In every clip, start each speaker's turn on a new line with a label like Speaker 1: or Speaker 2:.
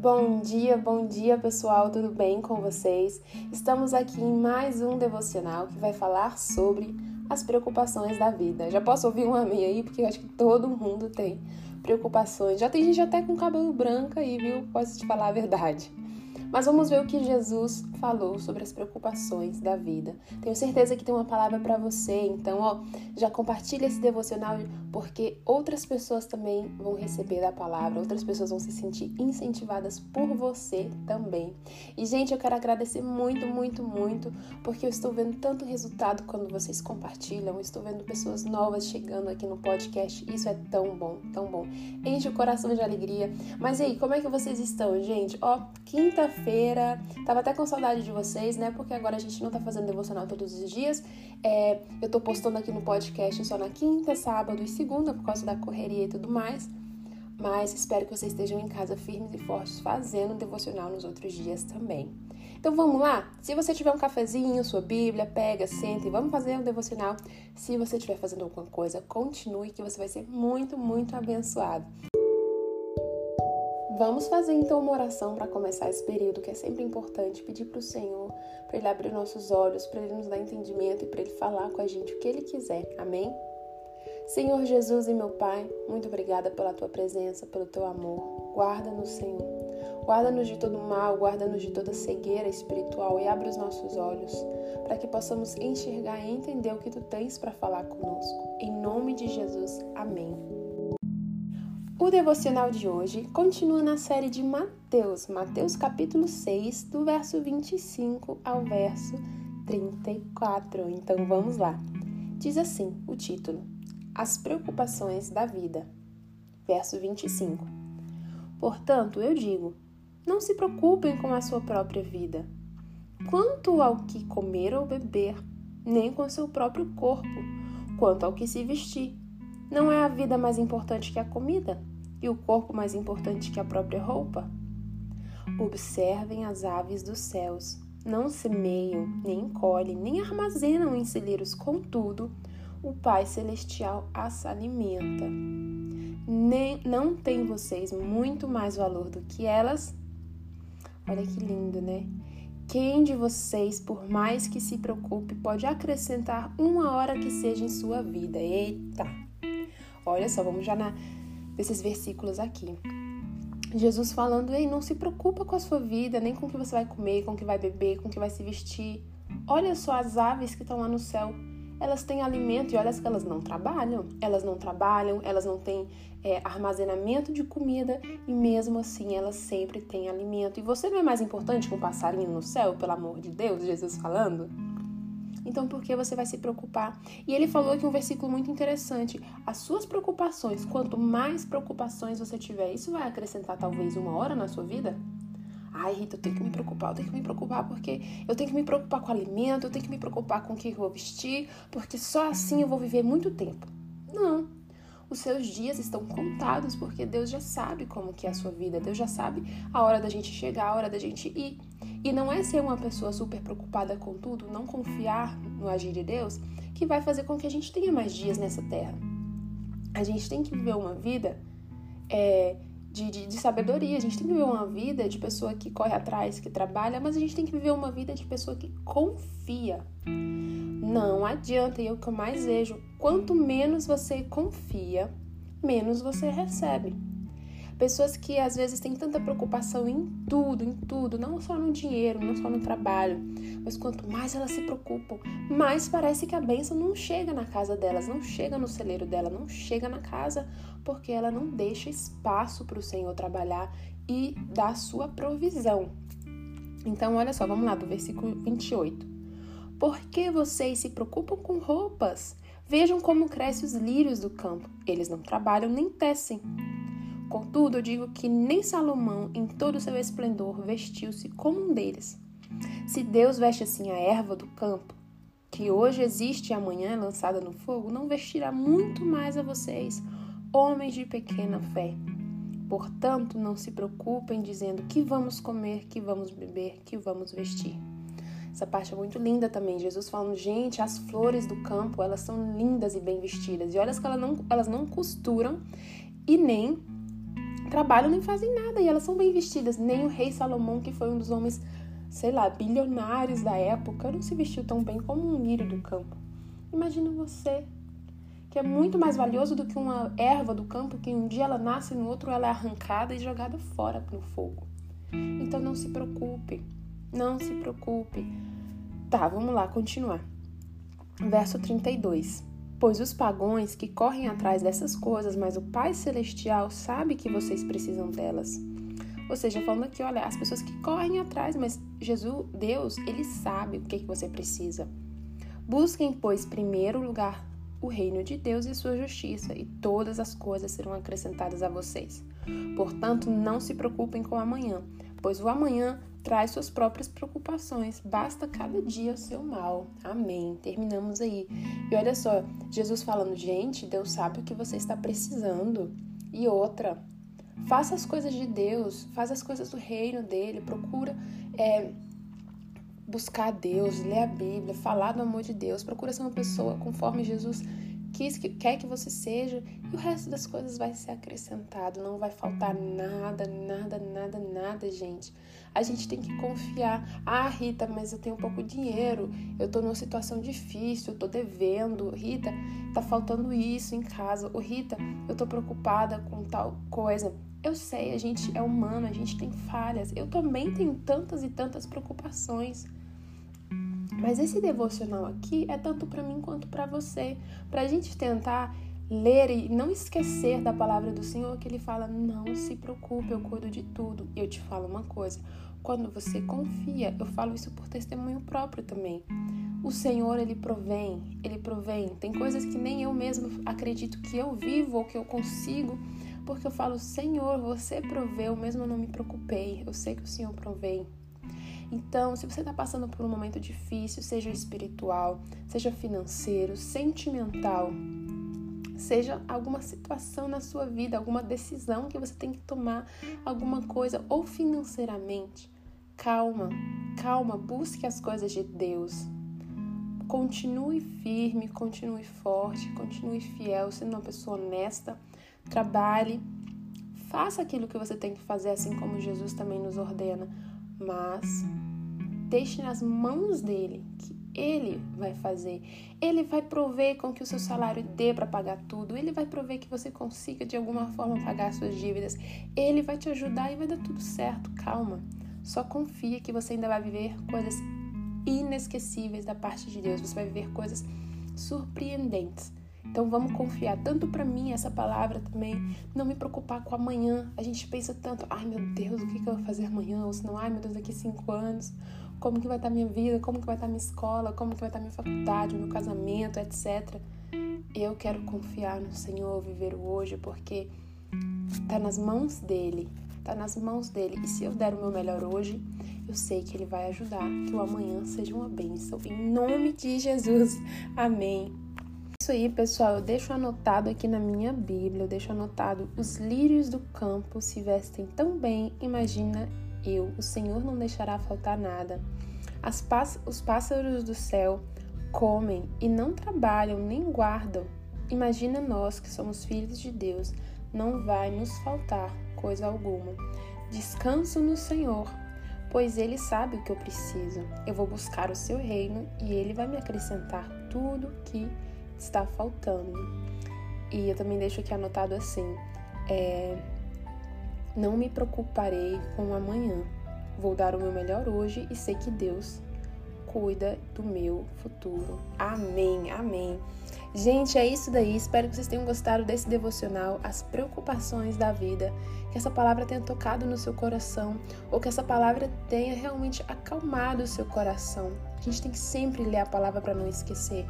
Speaker 1: Bom dia, bom dia pessoal, tudo bem com vocês? Estamos aqui em mais um devocional que vai falar sobre as preocupações da vida. Já posso ouvir um amém aí, porque eu acho que todo mundo tem preocupações. Já tem gente até com cabelo branco aí, viu? Posso te falar a verdade. Mas vamos ver o que Jesus falou sobre as preocupações da vida. Tenho certeza que tem uma palavra para você, então, ó, já compartilha esse devocional porque outras pessoas também vão receber a palavra, outras pessoas vão se sentir incentivadas por você também. E gente, eu quero agradecer muito, muito, muito, porque eu estou vendo tanto resultado quando vocês compartilham, estou vendo pessoas novas chegando aqui no podcast. Isso é tão bom, tão bom. Enche o coração de alegria. Mas e aí, como é que vocês estão, gente? Ó, quinta-feira feira Tava até com saudade de vocês, né? Porque agora a gente não tá fazendo devocional todos os dias. É, eu tô postando aqui no podcast só na quinta, sábado e segunda, por causa da correria e tudo mais. Mas espero que vocês estejam em casa firmes e fortes fazendo devocional nos outros dias também. Então vamos lá? Se você tiver um cafezinho, sua Bíblia, pega, senta e vamos fazer um devocional. Se você estiver fazendo alguma coisa, continue que você vai ser muito, muito abençoado. Vamos fazer então uma oração para começar esse período que é sempre importante, pedir para o Senhor, para Ele abrir nossos olhos, para Ele nos dar entendimento e para Ele falar com a gente o que Ele quiser. Amém? Senhor Jesus e meu Pai, muito obrigada pela Tua presença, pelo Teu amor. Guarda-nos, Senhor. Guarda-nos de todo mal, guarda-nos de toda cegueira espiritual e abre os nossos olhos para que possamos enxergar e entender o que Tu tens para falar conosco. Em nome de Jesus, amém. O devocional de hoje continua na série de Mateus, Mateus capítulo 6, do verso 25 ao verso 34. Então vamos lá. Diz assim o título: As preocupações da vida. Verso 25. Portanto, eu digo: não se preocupem com a sua própria vida, quanto ao que comer ou beber, nem com seu próprio corpo, quanto ao que se vestir. Não é a vida mais importante que a comida? E o corpo mais importante que a própria roupa? Observem as aves dos céus. Não semeiam, nem colhem, nem armazenam em celeiros, contudo, o Pai Celestial as alimenta. Nem, não tem vocês muito mais valor do que elas? Olha que lindo, né? Quem de vocês, por mais que se preocupe, pode acrescentar uma hora que seja em sua vida? Eita! Olha só, vamos já na, desses versículos aqui. Jesus falando: Ei, não se preocupa com a sua vida, nem com o que você vai comer, com o que vai beber, com o que vai se vestir. Olha só as aves que estão lá no céu. Elas têm alimento e olha que elas não trabalham. Elas não trabalham, elas não têm é, armazenamento de comida e mesmo assim elas sempre têm alimento. E você não é mais importante que um passarinho no céu, pelo amor de Deus, Jesus falando? Então, por que você vai se preocupar? E ele falou aqui um versículo muito interessante. As suas preocupações, quanto mais preocupações você tiver, isso vai acrescentar talvez uma hora na sua vida? Ai, Rita, eu tenho que me preocupar, eu tenho que me preocupar porque eu tenho que me preocupar com alimento, eu tenho que me preocupar com o que eu vou vestir, porque só assim eu vou viver muito tempo. Não. Os seus dias estão contados porque Deus já sabe como que é a sua vida, Deus já sabe a hora da gente chegar, a hora da gente ir. E não é ser uma pessoa super preocupada com tudo, não confiar no agir de Deus, que vai fazer com que a gente tenha mais dias nessa terra. A gente tem que viver uma vida é, de, de, de, sabedoria, a gente tem que viver uma vida de pessoa que corre atrás, que trabalha, mas a gente tem que viver uma vida de pessoa que confia. Não adianta, e é o que eu mais vejo: quanto menos você confia, menos você recebe. Pessoas que às vezes têm tanta preocupação em tudo, em tudo, não só no dinheiro, não só no trabalho, mas quanto mais elas se preocupam, mais parece que a bênção não chega na casa delas, não chega no celeiro dela, não chega na casa, porque ela não deixa espaço para o Senhor trabalhar e dar sua provisão. Então, olha só, vamos lá do versículo 28. Por que vocês se preocupam com roupas? Vejam como crescem os lírios do campo. Eles não trabalham nem tecem. Contudo, eu digo que nem Salomão, em todo o seu esplendor, vestiu-se como um deles. Se Deus veste assim a erva do campo, que hoje existe e amanhã é lançada no fogo, não vestirá muito mais a vocês, homens de pequena fé. Portanto, não se preocupem dizendo que vamos comer, que vamos beber, que vamos vestir. Essa parte é muito linda também. Jesus falando, gente, as flores do campo, elas são lindas e bem vestidas. E olha que elas não, elas não costuram e nem trabalham nem fazem nada e elas são bem vestidas. Nem o rei Salomão, que foi um dos homens, sei lá, bilionários da época, não se vestiu tão bem como um lírio do campo. Imagina você, que é muito mais valioso do que uma erva do campo que um dia ela nasce e no outro ela é arrancada e jogada fora no fogo. Então não se preocupe, não se preocupe. Tá, vamos lá, continuar. Verso 32. Pois os pagões que correm atrás dessas coisas, mas o Pai Celestial sabe que vocês precisam delas. Ou seja, falando aqui, olha, as pessoas que correm atrás, mas Jesus, Deus, ele sabe o que, que você precisa. Busquem, pois, primeiro lugar o reino de Deus e sua justiça, e todas as coisas serão acrescentadas a vocês. Portanto, não se preocupem com o amanhã, pois o amanhã traz suas próprias preocupações. Basta cada dia o seu mal. Amém. Terminamos aí. E olha só, Jesus falando, gente, Deus sabe o que você está precisando. E outra, faça as coisas de Deus, faz as coisas do reino dele, procura é, buscar Deus, ler a Bíblia, falar do amor de Deus, procura ser uma pessoa conforme Jesus quis que quer que você seja e o resto das coisas vai ser acrescentado, não vai faltar nada, nada, nada, nada, gente. A gente tem que confiar. Ah, Rita, mas eu tenho pouco dinheiro, eu tô numa situação difícil, eu tô devendo. Rita, tá faltando isso em casa. Ô, Rita, eu tô preocupada com tal coisa. Eu sei, a gente é humano, a gente tem falhas. Eu também tenho tantas e tantas preocupações. Mas esse devocional aqui é tanto para mim quanto para você, para a gente tentar ler e não esquecer da palavra do Senhor que ele fala: "Não se preocupe, eu cuido de tudo". E eu te falo uma coisa, quando você confia, eu falo isso por testemunho próprio também. O Senhor, ele provém, ele provém. Tem coisas que nem eu mesmo acredito que eu vivo ou que eu consigo, porque eu falo: "Senhor, você proveu, mesmo não me preocupei. Eu sei que o Senhor provém". Então, se você está passando por um momento difícil, seja espiritual, seja financeiro, sentimental, seja alguma situação na sua vida, alguma decisão que você tem que tomar, alguma coisa, ou financeiramente, calma, calma, busque as coisas de Deus. Continue firme, continue forte, continue fiel, sendo uma pessoa honesta, trabalhe, faça aquilo que você tem que fazer, assim como Jesus também nos ordena mas deixe nas mãos dele, que ele vai fazer. Ele vai prover com que o seu salário dê para pagar tudo. Ele vai prover que você consiga de alguma forma pagar suas dívidas. Ele vai te ajudar e vai dar tudo certo. Calma. Só confia que você ainda vai viver coisas inesquecíveis da parte de Deus. Você vai viver coisas surpreendentes. Então vamos confiar tanto para mim essa palavra também, não me preocupar com amanhã. A gente pensa tanto, ai meu Deus, o que, eu vou fazer amanhã? Ou senão, ai meu Deus, daqui cinco anos, como que vai estar tá minha vida? Como que vai estar tá minha escola? Como que vai estar tá minha faculdade, meu casamento, etc. Eu quero confiar no Senhor, viver o hoje, porque tá nas mãos dele, tá nas mãos dele. E se eu der o meu melhor hoje, eu sei que ele vai ajudar que o amanhã seja uma bênção. Em nome de Jesus. Amém isso aí, pessoal, eu deixo anotado aqui na minha Bíblia, eu deixo anotado: os lírios do campo se vestem tão bem, imagina eu, o Senhor não deixará faltar nada. Pás os pássaros do céu comem e não trabalham nem guardam. Imagina nós que somos filhos de Deus, não vai nos faltar coisa alguma. Descanso no Senhor, pois Ele sabe o que eu preciso. Eu vou buscar o seu reino e Ele vai me acrescentar tudo que está faltando. E eu também deixo aqui anotado assim: é, não me preocuparei com amanhã. Vou dar o meu melhor hoje e sei que Deus cuida do meu futuro. Amém, amém. Gente, é isso daí. Espero que vocês tenham gostado desse devocional, as preocupações da vida, que essa palavra tenha tocado no seu coração, ou que essa palavra tenha realmente acalmado o seu coração. A gente tem que sempre ler a palavra para não esquecer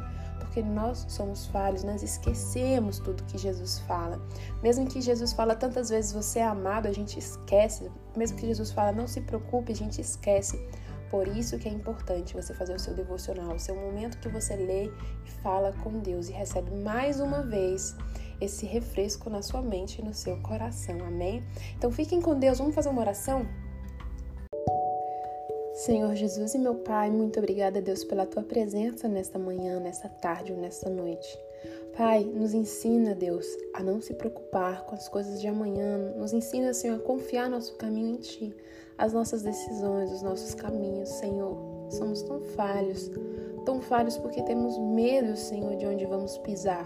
Speaker 1: porque nós somos falhos, nós esquecemos tudo que Jesus fala. Mesmo que Jesus fala tantas vezes você é amado, a gente esquece. Mesmo que Jesus fala não se preocupe, a gente esquece. Por isso que é importante você fazer o seu devocional, o seu momento que você lê e fala com Deus e recebe mais uma vez esse refresco na sua mente e no seu coração. Amém? Então fiquem com Deus. Vamos fazer uma oração? Senhor Jesus e meu Pai, muito obrigada, Deus, pela tua presença nesta manhã, nesta tarde ou nesta noite. Pai, nos ensina, Deus, a não se preocupar com as coisas de amanhã. Nos ensina, Senhor, a confiar nosso caminho em Ti, as nossas decisões, os nossos caminhos, Senhor. Somos tão falhos, tão falhos porque temos medo, Senhor, de onde vamos pisar.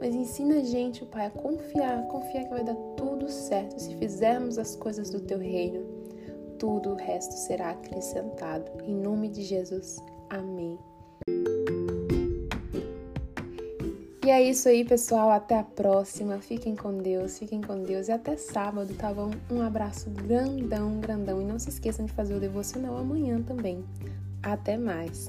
Speaker 1: Mas ensina a gente, Pai, a confiar, confiar que vai dar tudo certo se fizermos as coisas do Teu reino. Tudo o resto será acrescentado. Em nome de Jesus. Amém. E é isso aí, pessoal. Até a próxima. Fiquem com Deus, fiquem com Deus. E até sábado, tá bom? Um abraço grandão, grandão. E não se esqueçam de fazer o devocional amanhã também. Até mais.